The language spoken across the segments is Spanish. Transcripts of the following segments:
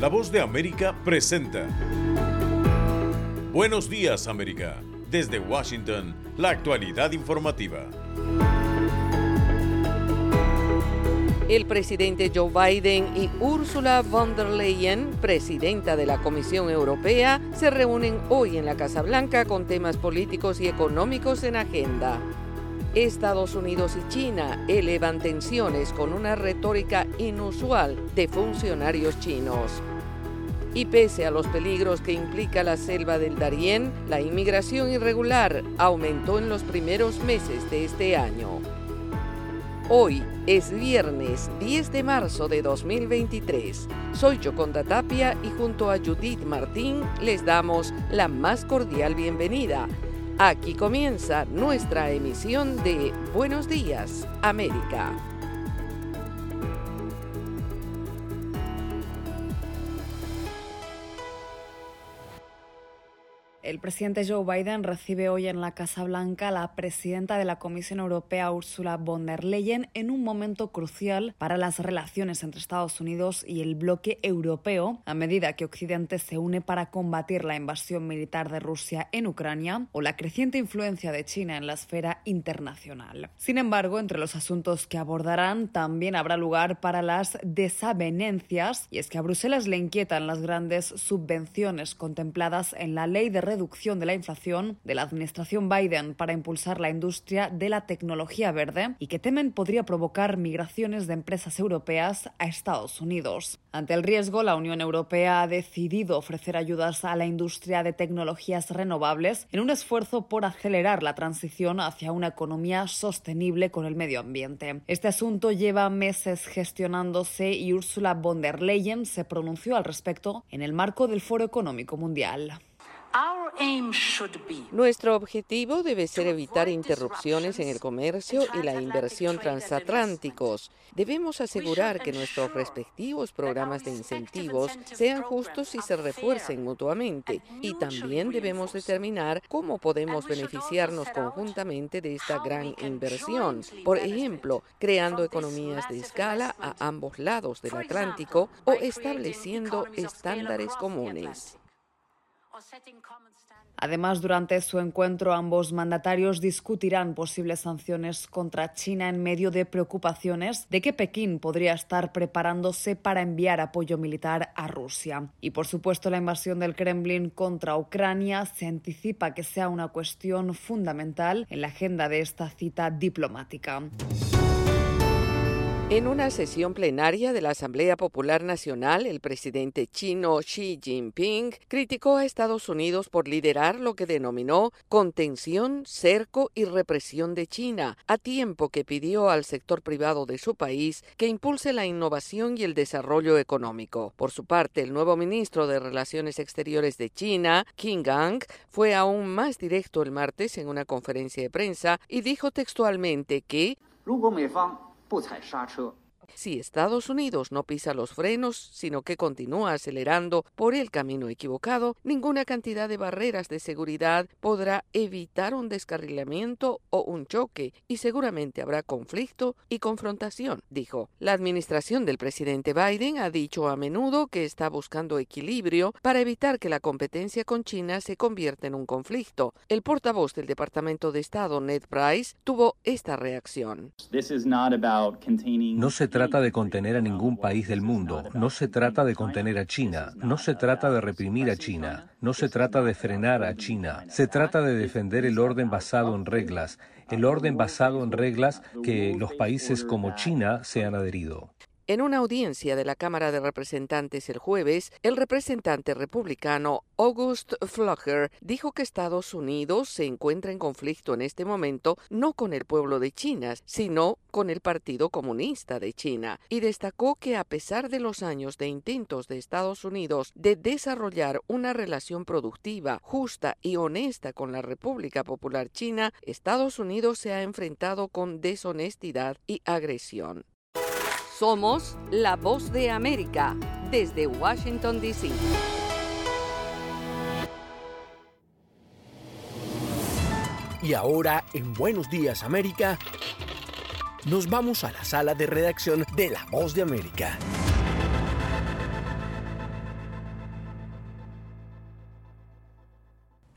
La voz de América presenta. Buenos días América. Desde Washington, la actualidad informativa. El presidente Joe Biden y Ursula von der Leyen, presidenta de la Comisión Europea, se reúnen hoy en la Casa Blanca con temas políticos y económicos en agenda. Estados Unidos y China elevan tensiones con una retórica inusual de funcionarios chinos. Y pese a los peligros que implica la selva del Darién, la inmigración irregular aumentó en los primeros meses de este año. Hoy es viernes 10 de marzo de 2023. Soy Yoconda Tapia y junto a Judith Martín les damos la más cordial bienvenida Aquí comienza nuestra emisión de Buenos Días, América. El presidente Joe Biden recibe hoy en la Casa Blanca a la presidenta de la Comisión Europea, Ursula von der Leyen, en un momento crucial para las relaciones entre Estados Unidos y el bloque europeo, a medida que Occidente se une para combatir la invasión militar de Rusia en Ucrania o la creciente influencia de China en la esfera internacional. Sin embargo, entre los asuntos que abordarán también habrá lugar para las desavenencias, y es que a Bruselas le inquietan las grandes subvenciones contempladas en la ley de reducción de la inflación de la administración Biden para impulsar la industria de la tecnología verde y que temen podría provocar migraciones de empresas europeas a Estados Unidos. Ante el riesgo, la Unión Europea ha decidido ofrecer ayudas a la industria de tecnologías renovables en un esfuerzo por acelerar la transición hacia una economía sostenible con el medio ambiente. Este asunto lleva meses gestionándose y Ursula von der Leyen se pronunció al respecto en el marco del Foro Económico Mundial. Nuestro objetivo debe ser evitar interrupciones en el comercio y la inversión transatlánticos. Debemos asegurar que nuestros respectivos programas de incentivos sean justos y se refuercen mutuamente. Y también debemos determinar cómo podemos beneficiarnos conjuntamente de esta gran inversión. Por ejemplo, creando economías de escala a ambos lados del Atlántico o estableciendo estándares comunes. Además, durante su encuentro, ambos mandatarios discutirán posibles sanciones contra China en medio de preocupaciones de que Pekín podría estar preparándose para enviar apoyo militar a Rusia. Y, por supuesto, la invasión del Kremlin contra Ucrania se anticipa que sea una cuestión fundamental en la agenda de esta cita diplomática. En una sesión plenaria de la Asamblea Popular Nacional, el presidente chino Xi Jinping criticó a Estados Unidos por liderar lo que denominó contención, cerco y represión de China, a tiempo que pidió al sector privado de su país que impulse la innovación y el desarrollo económico. Por su parte, el nuevo ministro de Relaciones Exteriores de China, Qin Gang, fue aún más directo el martes en una conferencia de prensa y dijo textualmente que 不踩刹车。Si Estados Unidos no pisa los frenos, sino que continúa acelerando por el camino equivocado, ninguna cantidad de barreras de seguridad podrá evitar un descarrilamiento o un choque, y seguramente habrá conflicto y confrontación, dijo. La administración del presidente Biden ha dicho a menudo que está buscando equilibrio para evitar que la competencia con China se convierta en un conflicto. El portavoz del Departamento de Estado, Ned Price, tuvo esta reacción. No se trata trata de contener a ningún país del mundo, no se trata de contener a China, no se trata de reprimir a China, no se trata de frenar a China, se trata de defender el orden basado en reglas, el orden basado en reglas que los países como China se han adherido. En una audiencia de la Cámara de Representantes el jueves, el representante republicano August Flocker dijo que Estados Unidos se encuentra en conflicto en este momento no con el pueblo de China, sino con el Partido Comunista de China, y destacó que a pesar de los años de intentos de Estados Unidos de desarrollar una relación productiva, justa y honesta con la República Popular China, Estados Unidos se ha enfrentado con deshonestidad y agresión. Somos la voz de América desde Washington, D.C. Y ahora, en Buenos Días América, nos vamos a la sala de redacción de La Voz de América.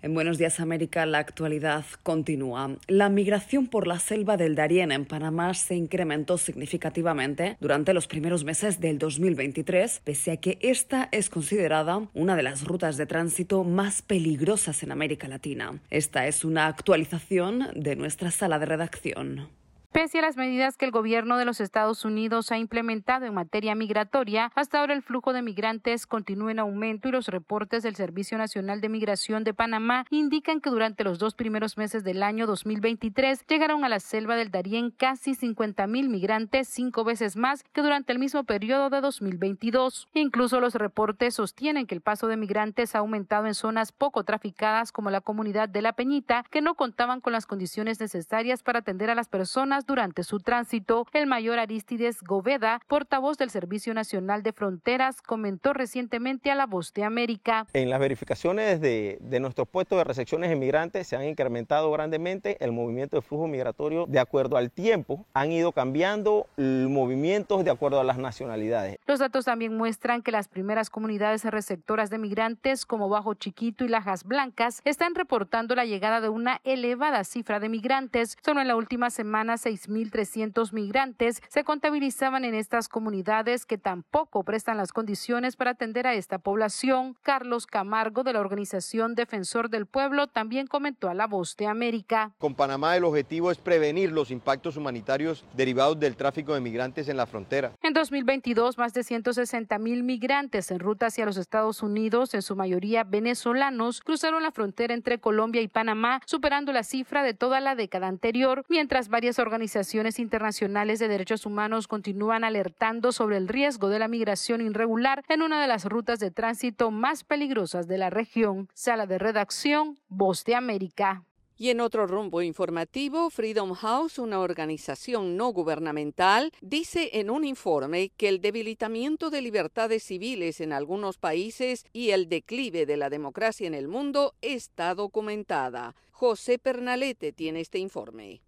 En Buenos Días América la actualidad continúa. La migración por la selva del Darién en Panamá se incrementó significativamente durante los primeros meses del 2023, pese a que esta es considerada una de las rutas de tránsito más peligrosas en América Latina. Esta es una actualización de nuestra sala de redacción. Pese a las medidas que el gobierno de los Estados Unidos ha implementado en materia migratoria, hasta ahora el flujo de migrantes continúa en aumento y los reportes del Servicio Nacional de Migración de Panamá indican que durante los dos primeros meses del año 2023 llegaron a la selva del Darién casi 50 mil migrantes, cinco veces más que durante el mismo periodo de 2022. Incluso los reportes sostienen que el paso de migrantes ha aumentado en zonas poco traficadas como la comunidad de La Peñita, que no contaban con las condiciones necesarias para atender a las personas durante su tránsito. El mayor Aristides Goveda, portavoz del Servicio Nacional de Fronteras, comentó recientemente a La Voz de América. En las verificaciones de, de nuestros puestos de recepciones de migrantes se han incrementado grandemente el movimiento de flujo migratorio de acuerdo al tiempo. Han ido cambiando movimientos de acuerdo a las nacionalidades. Los datos también muestran que las primeras comunidades receptoras de migrantes como Bajo Chiquito y Lajas Blancas están reportando la llegada de una elevada cifra de migrantes. Solo en la última semana se 6.300 migrantes se contabilizaban en estas comunidades que tampoco prestan las condiciones para atender a esta población. Carlos Camargo de la organización Defensor del Pueblo también comentó a La Voz de América. Con Panamá el objetivo es prevenir los impactos humanitarios derivados del tráfico de migrantes en la frontera. En 2022, más de 160 mil migrantes en ruta hacia los Estados Unidos, en su mayoría venezolanos, cruzaron la frontera entre Colombia y Panamá, superando la cifra de toda la década anterior, mientras varias organizaciones organizaciones internacionales de derechos humanos continúan alertando sobre el riesgo de la migración irregular en una de las rutas de tránsito más peligrosas de la región. Sala de redacción, Voz de América. Y en otro rumbo informativo, Freedom House, una organización no gubernamental, dice en un informe que el debilitamiento de libertades civiles en algunos países y el declive de la democracia en el mundo está documentada. José Pernalete tiene este informe.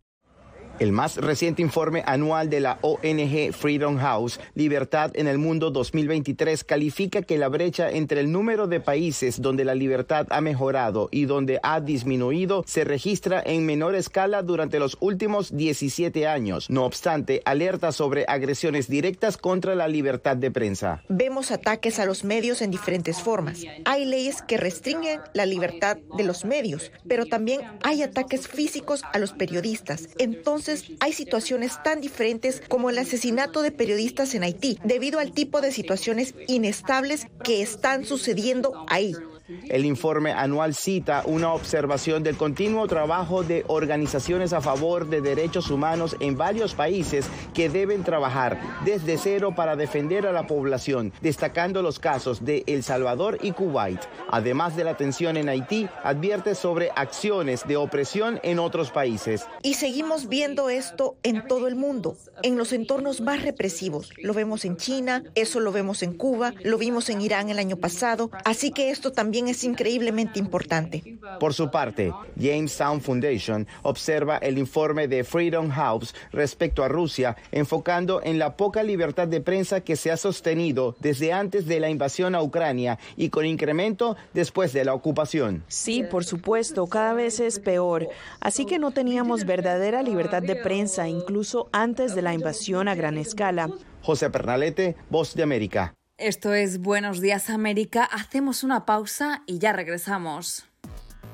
El más reciente informe anual de la ONG Freedom House, Libertad en el Mundo 2023, califica que la brecha entre el número de países donde la libertad ha mejorado y donde ha disminuido se registra en menor escala durante los últimos 17 años. No obstante, alerta sobre agresiones directas contra la libertad de prensa. Vemos ataques a los medios en diferentes formas. Hay leyes que restringen la libertad de los medios, pero también hay ataques físicos a los periodistas. Entonces, entonces hay situaciones tan diferentes como el asesinato de periodistas en Haití, debido al tipo de situaciones inestables que están sucediendo ahí. El informe anual cita una observación del continuo trabajo de organizaciones a favor de derechos humanos en varios países que deben trabajar desde cero para defender a la población, destacando los casos de El Salvador y Kuwait. Además de la tensión en Haití, advierte sobre acciones de opresión en otros países. Y seguimos viendo esto en todo el mundo, en los entornos más represivos. Lo vemos en China, eso lo vemos en Cuba, lo vimos en Irán el año pasado, así que esto también es increíblemente importante. Por su parte, James Sound Foundation observa el informe de Freedom House respecto a Rusia, enfocando en la poca libertad de prensa que se ha sostenido desde antes de la invasión a Ucrania y con incremento después de la ocupación. Sí, por supuesto, cada vez es peor. Así que no teníamos verdadera libertad de prensa incluso antes de la invasión a gran escala. José Pernalete, Voz de América. Esto es Buenos Días América. Hacemos una pausa y ya regresamos.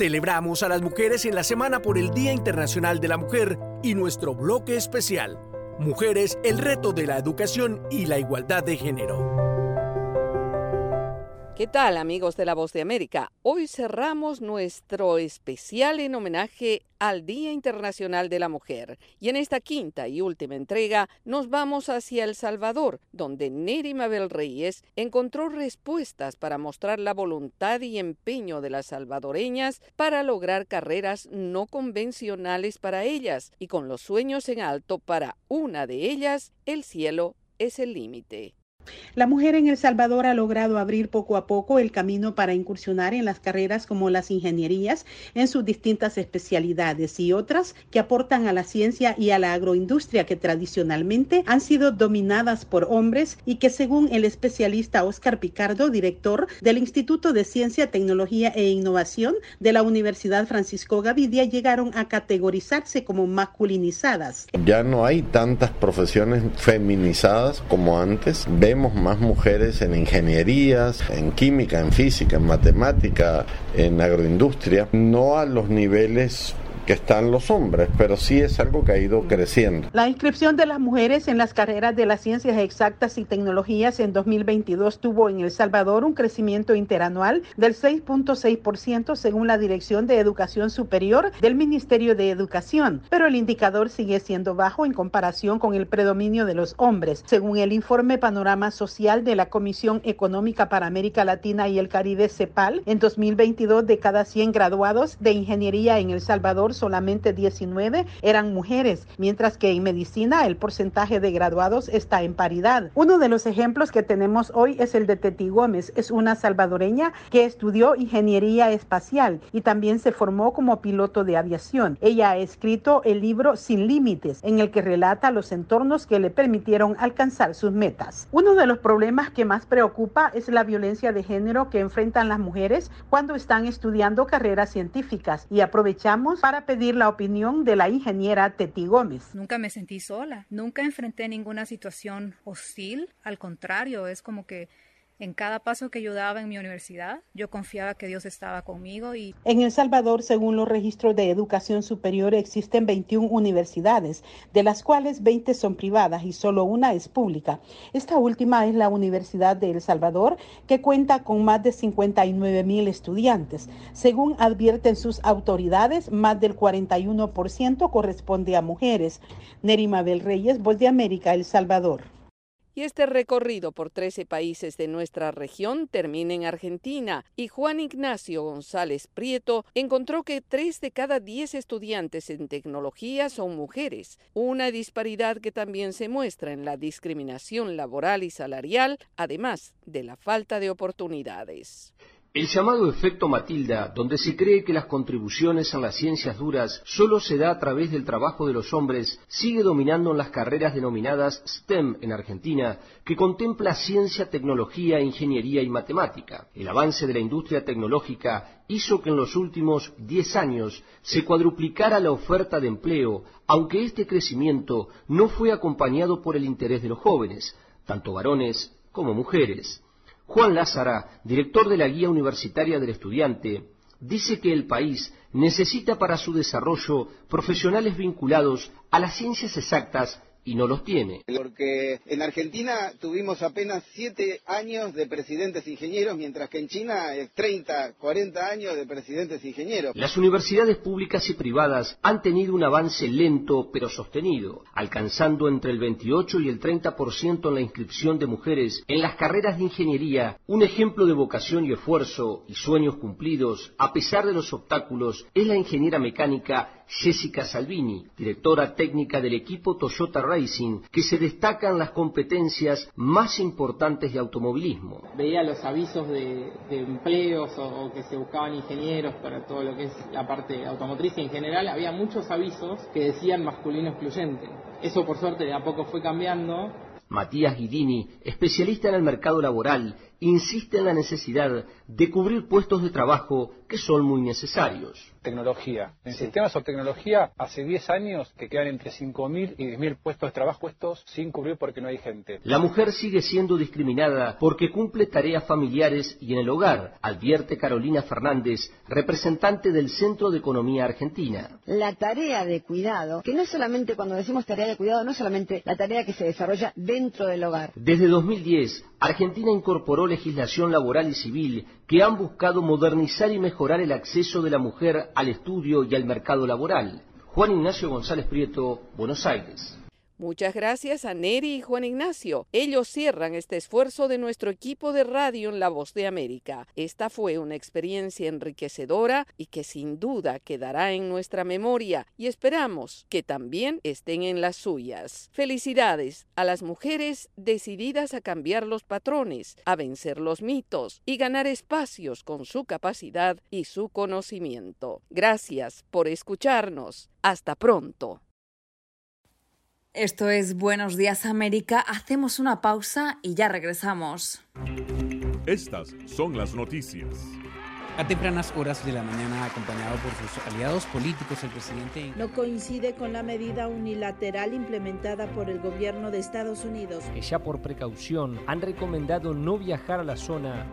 Celebramos a las mujeres en la semana por el Día Internacional de la Mujer y nuestro bloque especial, Mujeres, el reto de la educación y la igualdad de género. ¿Qué tal amigos de la Voz de América? Hoy cerramos nuestro especial en homenaje al Día Internacional de la Mujer y en esta quinta y última entrega nos vamos hacia El Salvador, donde Neri Mabel Reyes encontró respuestas para mostrar la voluntad y empeño de las salvadoreñas para lograr carreras no convencionales para ellas y con los sueños en alto para una de ellas, el cielo es el límite. La mujer en El Salvador ha logrado abrir poco a poco el camino para incursionar en las carreras como las ingenierías en sus distintas especialidades y otras que aportan a la ciencia y a la agroindustria que tradicionalmente han sido dominadas por hombres y que según el especialista Oscar Picardo, director del Instituto de Ciencia, Tecnología e Innovación de la Universidad Francisco Gavidia, llegaron a categorizarse como masculinizadas. Ya no hay tantas profesiones feminizadas como antes vemos más mujeres en ingenierías, en química, en física, en matemática, en agroindustria, no a los niveles que están los hombres, pero sí es algo que ha ido creciendo. La inscripción de las mujeres en las carreras de las ciencias exactas y tecnologías en 2022 tuvo en El Salvador un crecimiento interanual del 6.6% según la Dirección de Educación Superior del Ministerio de Educación, pero el indicador sigue siendo bajo en comparación con el predominio de los hombres, según el informe Panorama Social de la Comisión Económica para América Latina y el Caribe CEPAL. En 2022, de cada 100 graduados de ingeniería en El Salvador, solamente 19 eran mujeres, mientras que en medicina el porcentaje de graduados está en paridad. Uno de los ejemplos que tenemos hoy es el de Teti Gómez. Es una salvadoreña que estudió ingeniería espacial y también se formó como piloto de aviación. Ella ha escrito el libro Sin Límites, en el que relata los entornos que le permitieron alcanzar sus metas. Uno de los problemas que más preocupa es la violencia de género que enfrentan las mujeres cuando están estudiando carreras científicas y aprovechamos para pedir la opinión de la ingeniera Teti Gómez. Nunca me sentí sola, nunca enfrenté ninguna situación hostil, al contrario, es como que en cada paso que yo daba en mi universidad, yo confiaba que Dios estaba conmigo y En El Salvador, según los registros de educación superior, existen 21 universidades, de las cuales 20 son privadas y solo una es pública. Esta última es la Universidad de El Salvador, que cuenta con más de 59 mil estudiantes. Según advierten sus autoridades, más del 41% corresponde a mujeres. Nerima Bel Reyes, Voz de América, El Salvador. Y este recorrido por 13 países de nuestra región termina en Argentina y Juan Ignacio González Prieto encontró que 3 de cada 10 estudiantes en tecnología son mujeres, una disparidad que también se muestra en la discriminación laboral y salarial, además de la falta de oportunidades. El llamado efecto Matilda, donde se cree que las contribuciones en las ciencias duras solo se da a través del trabajo de los hombres, sigue dominando en las carreras denominadas STEM en Argentina, que contempla ciencia, tecnología, ingeniería y matemática. El avance de la industria tecnológica hizo que en los últimos 10 años se cuadruplicara la oferta de empleo, aunque este crecimiento no fue acompañado por el interés de los jóvenes, tanto varones como mujeres. Juan Lázara, director de la Guía Universitaria del Estudiante, dice que el país necesita para su desarrollo profesionales vinculados a las ciencias exactas y no los tiene. Porque en Argentina tuvimos apenas siete años de presidentes ingenieros, mientras que en China es 30, 40 años de presidentes ingenieros. Las universidades públicas y privadas han tenido un avance lento pero sostenido, alcanzando entre el 28 y el 30% en la inscripción de mujeres en las carreras de ingeniería, un ejemplo de vocación y esfuerzo y sueños cumplidos a pesar de los obstáculos es la ingeniera mecánica Jessica Salvini, directora técnica del equipo Toyota Racing que se destacan las competencias más importantes de automovilismo. Veía los avisos de, empleos o, que se buscaban ingenieros para todo lo que es la parte automotriz y en general había muchos avisos que decían masculino excluyente. Eso por suerte de a poco fue cambiando Matías Guidini, especialista en el mercado laboral, insiste en la necesidad de cubrir puestos de trabajo que son muy necesarios. Tecnología. En sistemas o tecnología, hace 10 años que quedan entre 5.000 y 10.000 puestos de trabajo estos sin cubrir porque no hay gente. La mujer sigue siendo discriminada porque cumple tareas familiares y en el hogar, advierte Carolina Fernández, representante del Centro de Economía Argentina. La tarea de cuidado, que no solamente cuando decimos tarea de cuidado, no solamente la tarea que se desarrolla dentro del hogar. Desde 2010, Argentina incorporó legislación laboral y civil que han buscado modernizar y mejorar el acceso de la mujer al estudio y al mercado laboral. Juan Ignacio González Prieto, Buenos Aires. Muchas gracias a Neri y Juan Ignacio. Ellos cierran este esfuerzo de nuestro equipo de radio en La Voz de América. Esta fue una experiencia enriquecedora y que sin duda quedará en nuestra memoria y esperamos que también estén en las suyas. Felicidades a las mujeres decididas a cambiar los patrones, a vencer los mitos y ganar espacios con su capacidad y su conocimiento. Gracias por escucharnos. Hasta pronto. Esto es Buenos Días América. Hacemos una pausa y ya regresamos. Estas son las noticias. A tempranas horas de la mañana, acompañado por sus aliados políticos, el presidente... No coincide con la medida unilateral implementada por el gobierno de Estados Unidos. Que ya por precaución han recomendado no viajar a la zona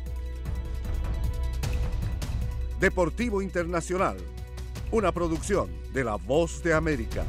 Deportivo Internacional, una producción de La Voz de América.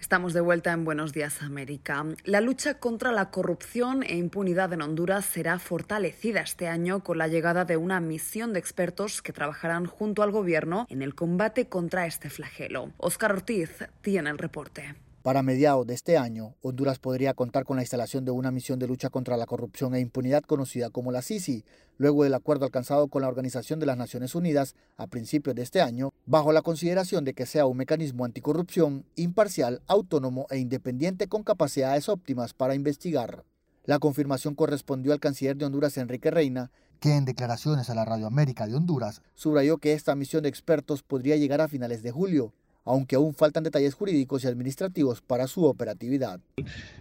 Estamos de vuelta en Buenos Días América. La lucha contra la corrupción e impunidad en Honduras será fortalecida este año con la llegada de una misión de expertos que trabajarán junto al gobierno en el combate contra este flagelo. Óscar Ortiz tiene el reporte. Para mediados de este año, Honduras podría contar con la instalación de una misión de lucha contra la corrupción e impunidad conocida como la CICI, luego del acuerdo alcanzado con la Organización de las Naciones Unidas a principios de este año, bajo la consideración de que sea un mecanismo anticorrupción, imparcial, autónomo e independiente con capacidades óptimas para investigar. La confirmación correspondió al canciller de Honduras, Enrique Reina, que en declaraciones a la Radio América de Honduras subrayó que esta misión de expertos podría llegar a finales de julio, aunque aún faltan detalles jurídicos y administrativos para su operatividad.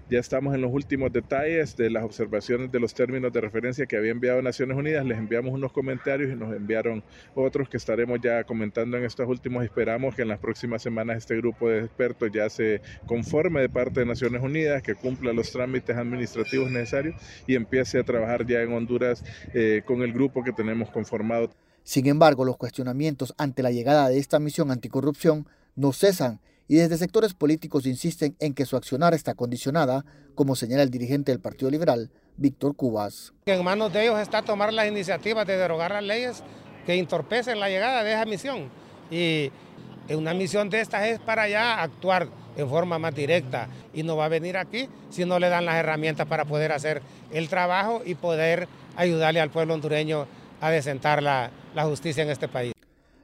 Ya estamos en los últimos detalles de las observaciones de los términos de referencia que había enviado Naciones Unidas. Les enviamos unos comentarios y nos enviaron otros que estaremos ya comentando en estos últimos. Esperamos que en las próximas semanas este grupo de expertos ya se conforme de parte de Naciones Unidas, que cumpla los trámites administrativos necesarios y empiece a trabajar ya en Honduras eh, con el grupo que tenemos conformado. Sin embargo, los cuestionamientos ante la llegada de esta misión anticorrupción no cesan y desde sectores políticos insisten en que su accionar está condicionada, como señala el dirigente del Partido Liberal, Víctor Cubas. En manos de ellos está tomar las iniciativas de derogar las leyes que entorpecen la llegada de esa misión. Y una misión de estas es para ya actuar en forma más directa y no va a venir aquí si no le dan las herramientas para poder hacer el trabajo y poder ayudarle al pueblo hondureño a desentar la, la justicia en este país.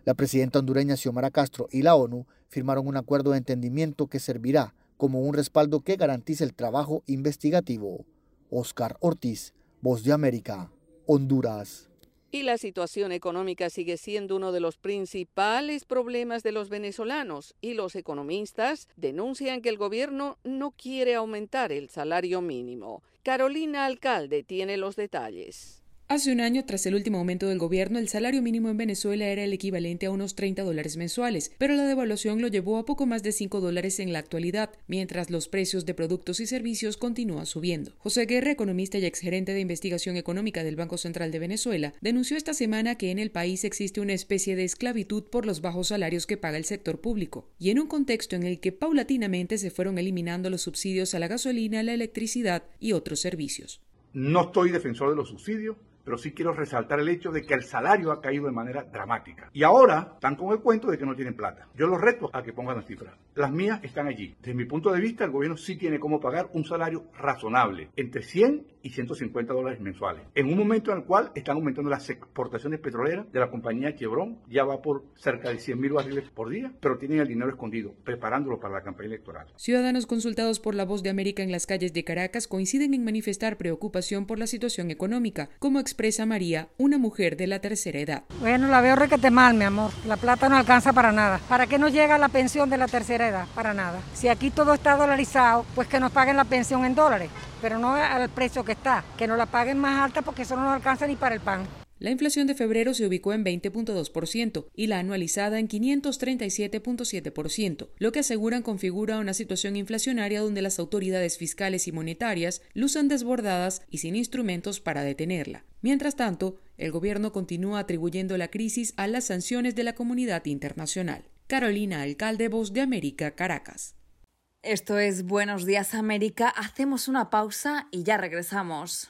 La presidenta hondureña Xiomara Castro y la ONU firmaron un acuerdo de entendimiento que servirá como un respaldo que garantice el trabajo investigativo. Oscar Ortiz, Voz de América, Honduras. Y la situación económica sigue siendo uno de los principales problemas de los venezolanos y los economistas denuncian que el gobierno no quiere aumentar el salario mínimo. Carolina Alcalde tiene los detalles. Hace un año, tras el último aumento del gobierno, el salario mínimo en Venezuela era el equivalente a unos 30 dólares mensuales, pero la devaluación lo llevó a poco más de 5 dólares en la actualidad, mientras los precios de productos y servicios continúan subiendo. José Guerra, economista y exgerente de investigación económica del Banco Central de Venezuela, denunció esta semana que en el país existe una especie de esclavitud por los bajos salarios que paga el sector público, y en un contexto en el que paulatinamente se fueron eliminando los subsidios a la gasolina, la electricidad y otros servicios. No estoy defensor de los subsidios, pero sí quiero resaltar el hecho de que el salario ha caído de manera dramática. Y ahora están con el cuento de que no tienen plata. Yo los reto a que pongan las cifras. Las mías están allí. Desde mi punto de vista, el gobierno sí tiene cómo pagar un salario razonable, entre 100 y 150 dólares mensuales. En un momento en el cual están aumentando las exportaciones petroleras de la compañía Chevron, ya va por cerca de 100 mil barriles por día, pero tienen el dinero escondido, preparándolo para la campaña electoral. Ciudadanos consultados por la voz de América en las calles de Caracas coinciden en manifestar preocupación por la situación económica, como expresa María, una mujer de la tercera edad. Bueno, la veo requete mal, mi amor. La plata no alcanza para nada. ¿Para qué nos llega la pensión de la tercera edad? Para nada. Si aquí todo está dolarizado, pues que nos paguen la pensión en dólares, pero no al precio que está. Que nos la paguen más alta porque eso no nos alcanza ni para el pan. La inflación de febrero se ubicó en 20.2% y la anualizada en 537.7%, lo que aseguran configura una situación inflacionaria donde las autoridades fiscales y monetarias luchan desbordadas y sin instrumentos para detenerla. Mientras tanto, el gobierno continúa atribuyendo la crisis a las sanciones de la comunidad internacional. Carolina Alcalde, Voz de América, Caracas. Esto es Buenos Días América. Hacemos una pausa y ya regresamos.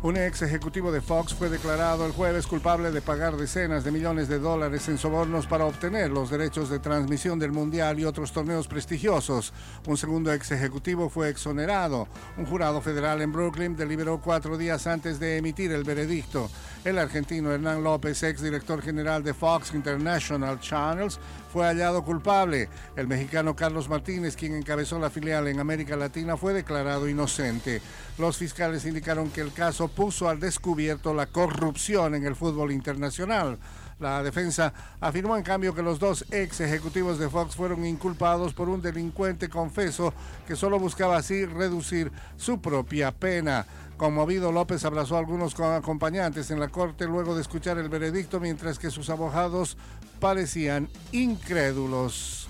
Un ex ejecutivo de Fox fue declarado el jueves culpable de pagar decenas de millones de dólares en sobornos para obtener los derechos de transmisión del Mundial y otros torneos prestigiosos. Un segundo ex ejecutivo fue exonerado. Un jurado federal en Brooklyn deliberó cuatro días antes de emitir el veredicto. El argentino Hernán López, ex director general de Fox International Channels, fue hallado culpable. El mexicano Carlos Martínez, quien encabezó la filial en América Latina, fue declarado inocente. Los fiscales indicaron que el caso puso al descubierto la corrupción en el fútbol internacional. La defensa afirmó en cambio que los dos ex ejecutivos de Fox fueron inculpados por un delincuente confeso que solo buscaba así reducir su propia pena. Conmovido, López abrazó a algunos acompañantes en la corte luego de escuchar el veredicto, mientras que sus abogados parecían incrédulos.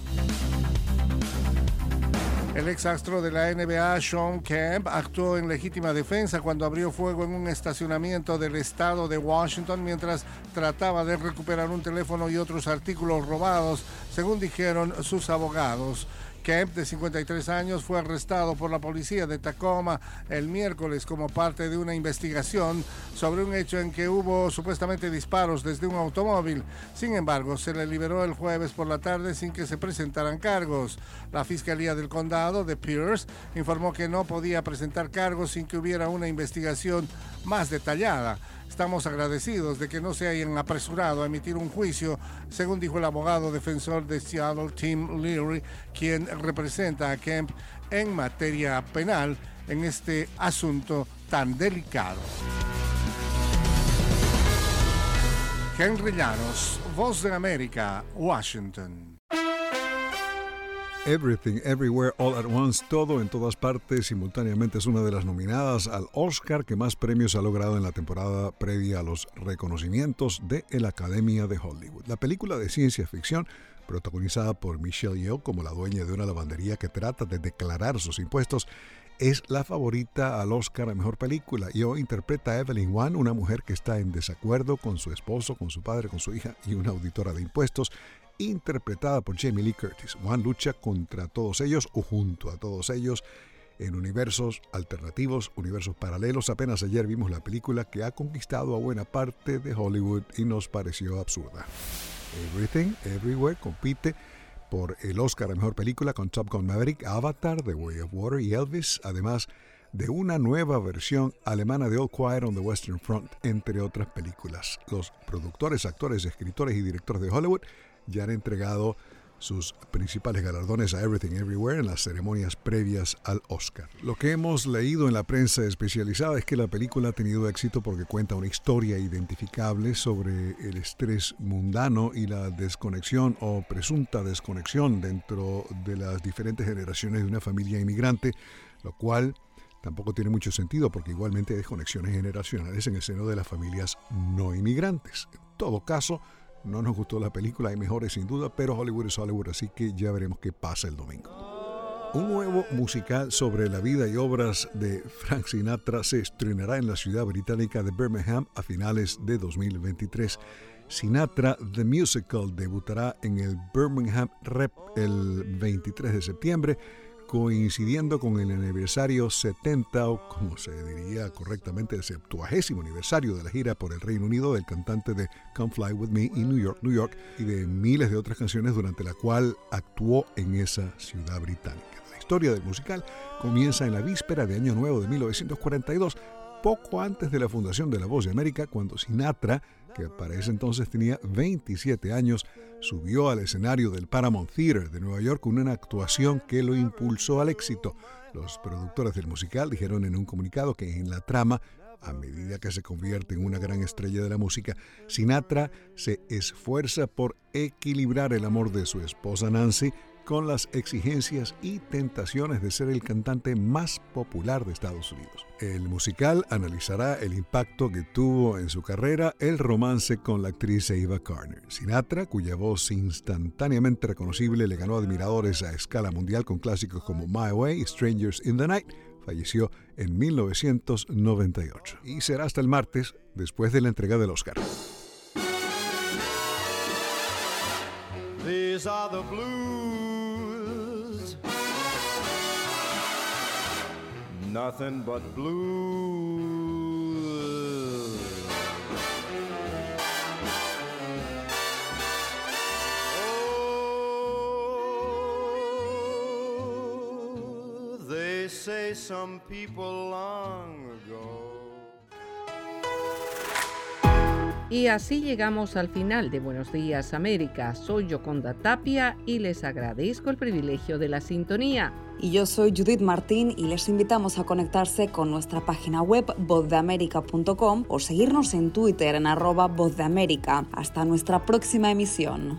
El ex astro de la NBA, Sean Kemp, actuó en legítima defensa cuando abrió fuego en un estacionamiento del estado de Washington mientras trataba de recuperar un teléfono y otros artículos robados, según dijeron sus abogados. Kemp, de 53 años, fue arrestado por la policía de Tacoma el miércoles como parte de una investigación sobre un hecho en que hubo supuestamente disparos desde un automóvil. Sin embargo, se le liberó el jueves por la tarde sin que se presentaran cargos. La Fiscalía del Condado de Pierce informó que no podía presentar cargos sin que hubiera una investigación más detallada. Estamos agradecidos de que no se hayan apresurado a emitir un juicio, según dijo el abogado defensor de Seattle, Tim Leary, quien representa a Kemp en materia penal en este asunto tan delicado. Henry Llanos, Voz de América, Washington. Everything, Everywhere, All at Once, todo en todas partes simultáneamente es una de las nominadas al Oscar que más premios ha logrado en la temporada previa a los reconocimientos de la Academia de Hollywood. La película de ciencia ficción, protagonizada por Michelle Yeoh como la dueña de una lavandería que trata de declarar sus impuestos, es la favorita al Oscar a Mejor Película. Yeoh interpreta a Evelyn Wan, una mujer que está en desacuerdo con su esposo, con su padre, con su hija y una auditora de impuestos interpretada por Jamie Lee Curtis. Juan lucha contra todos ellos o junto a todos ellos en universos alternativos, universos paralelos. Apenas ayer vimos la película que ha conquistado a buena parte de Hollywood y nos pareció absurda. Everything, Everywhere compite por el Oscar a Mejor Película con Top Gun Maverick, Avatar, The Way of Water y Elvis, además de una nueva versión alemana de All Quiet on the Western Front, entre otras películas. Los productores, actores, escritores y directores de Hollywood ya han entregado sus principales galardones a Everything Everywhere en las ceremonias previas al Oscar. Lo que hemos leído en la prensa especializada es que la película ha tenido éxito porque cuenta una historia identificable sobre el estrés mundano y la desconexión o presunta desconexión dentro de las diferentes generaciones de una familia inmigrante, lo cual tampoco tiene mucho sentido porque igualmente hay desconexiones generacionales en el seno de las familias no inmigrantes. En todo caso, no nos gustó la película, hay mejores sin duda, pero Hollywood es Hollywood, así que ya veremos qué pasa el domingo. Un nuevo musical sobre la vida y obras de Frank Sinatra se estrenará en la ciudad británica de Birmingham a finales de 2023. Sinatra The Musical debutará en el Birmingham Rep el 23 de septiembre coincidiendo con el aniversario 70 o como se diría correctamente el septuagésimo aniversario de la gira por el Reino Unido del cantante de Come Fly With Me in New York, New York y de miles de otras canciones durante la cual actuó en esa ciudad británica. La historia del musical comienza en la víspera de Año Nuevo de 1942 poco antes de la fundación de La Voz de América, cuando Sinatra, que para ese entonces tenía 27 años, subió al escenario del Paramount Theater de Nueva York con una actuación que lo impulsó al éxito. Los productores del musical dijeron en un comunicado que en la trama a medida que se convierte en una gran estrella de la música, Sinatra se esfuerza por equilibrar el amor de su esposa Nancy con las exigencias y tentaciones de ser el cantante más popular de Estados Unidos. El musical analizará el impacto que tuvo en su carrera el romance con la actriz Eva Carner. Sinatra, cuya voz instantáneamente reconocible le ganó admiradores a escala mundial con clásicos como My Way y Strangers in the Night, falleció en 1998 y será hasta el martes después de la entrega del Oscar. Nothing but blue. Oh, they say some people long Y así llegamos al final de Buenos Días América. Soy Yoconda Tapia y les agradezco el privilegio de la sintonía. Y yo soy Judith Martín y les invitamos a conectarse con nuestra página web vozdeamerica.com o seguirnos en Twitter en arroba vozdeamerica. Hasta nuestra próxima emisión.